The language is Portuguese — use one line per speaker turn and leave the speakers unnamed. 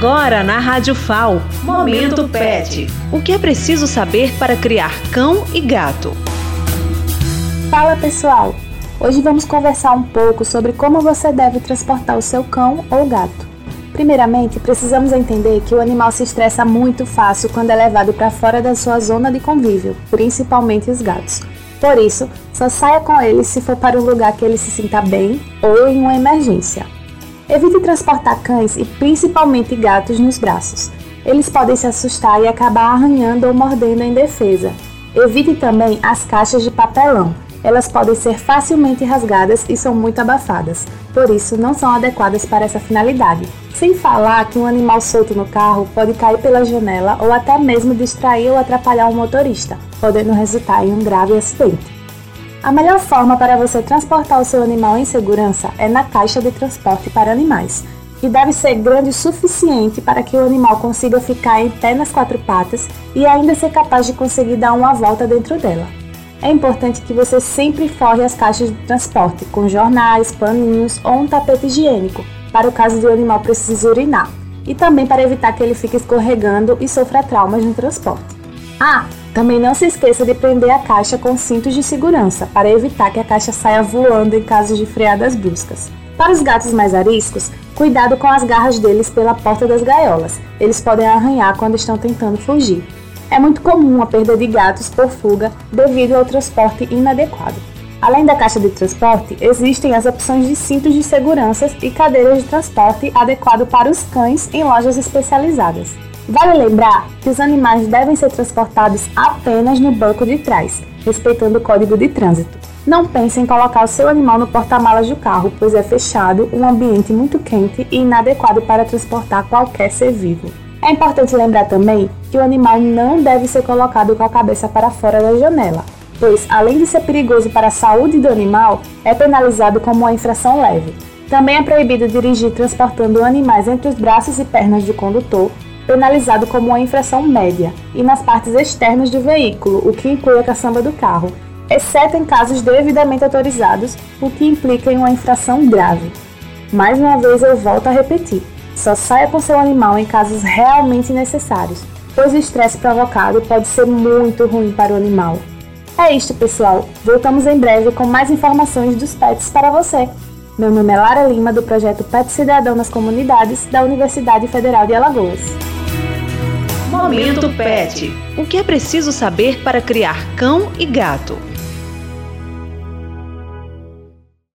Agora na Rádio FAO, Momento Pet. O que é preciso saber para criar cão e gato?
Fala pessoal! Hoje vamos conversar um pouco sobre como você deve transportar o seu cão ou gato. Primeiramente, precisamos entender que o animal se estressa muito fácil quando é levado para fora da sua zona de convívio, principalmente os gatos. Por isso, só saia com ele se for para um lugar que ele se sinta bem ou em uma emergência. Evite transportar cães e principalmente gatos nos braços. Eles podem se assustar e acabar arranhando ou mordendo em defesa. Evite também as caixas de papelão. Elas podem ser facilmente rasgadas e são muito abafadas, por isso não são adequadas para essa finalidade. Sem falar que um animal solto no carro pode cair pela janela ou até mesmo distrair ou atrapalhar o um motorista, podendo resultar em um grave acidente. A melhor forma para você transportar o seu animal em segurança é na caixa de transporte para animais, que deve ser grande o suficiente para que o animal consiga ficar em pé nas quatro patas e ainda ser capaz de conseguir dar uma volta dentro dela. É importante que você sempre forre as caixas de transporte com jornais, paninhos ou um tapete higiênico, para o caso de o animal precise urinar, e também para evitar que ele fique escorregando e sofra traumas no transporte. Ah, também não se esqueça de prender a caixa com cintos de segurança para evitar que a caixa saia voando em caso de freadas bruscas. Para os gatos mais ariscos, cuidado com as garras deles pela porta das gaiolas. Eles podem arranhar quando estão tentando fugir. É muito comum a perda de gatos por fuga devido ao transporte inadequado. Além da caixa de transporte, existem as opções de cintos de segurança e cadeiras de transporte adequado para os cães em lojas especializadas. Vale lembrar que os animais devem ser transportados apenas no banco de trás, respeitando o código de trânsito. Não pense em colocar o seu animal no porta-malas do carro, pois é fechado, um ambiente muito quente e inadequado para transportar qualquer ser vivo. É importante lembrar também que o animal não deve ser colocado com a cabeça para fora da janela, pois, além de ser perigoso para a saúde do animal, é penalizado como uma infração leve. Também é proibido dirigir transportando animais entre os braços e pernas do condutor penalizado como uma infração média, e nas partes externas do veículo, o que inclui a caçamba do carro, exceto em casos devidamente autorizados, o que implica em uma infração grave. Mais uma vez eu volto a repetir: só saia com seu animal em casos realmente necessários, pois o estresse provocado pode ser muito ruim para o animal. É isto, pessoal. Voltamos em breve com mais informações dos pets para você. Meu nome é Lara Lima, do projeto Pet Cidadão nas Comunidades, da Universidade Federal de Alagoas.
Momento Pet. O que é preciso saber para criar cão e gato?